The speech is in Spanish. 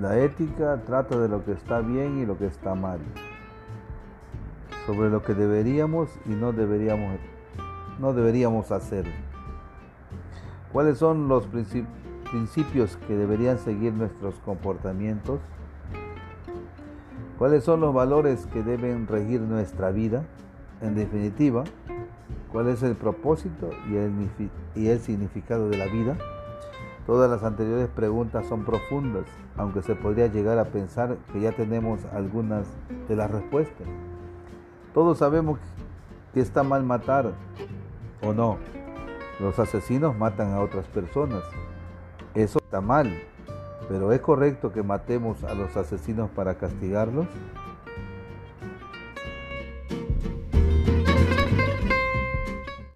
La ética trata de lo que está bien y lo que está mal, sobre lo que deberíamos y no deberíamos, no deberíamos hacer. ¿Cuáles son los principios que deberían seguir nuestros comportamientos? ¿Cuáles son los valores que deben regir nuestra vida? En definitiva, ¿cuál es el propósito y el, y el significado de la vida? Todas las anteriores preguntas son profundas, aunque se podría llegar a pensar que ya tenemos algunas de las respuestas. Todos sabemos que está mal matar o no. Los asesinos matan a otras personas. Eso está mal, pero ¿es correcto que matemos a los asesinos para castigarlos?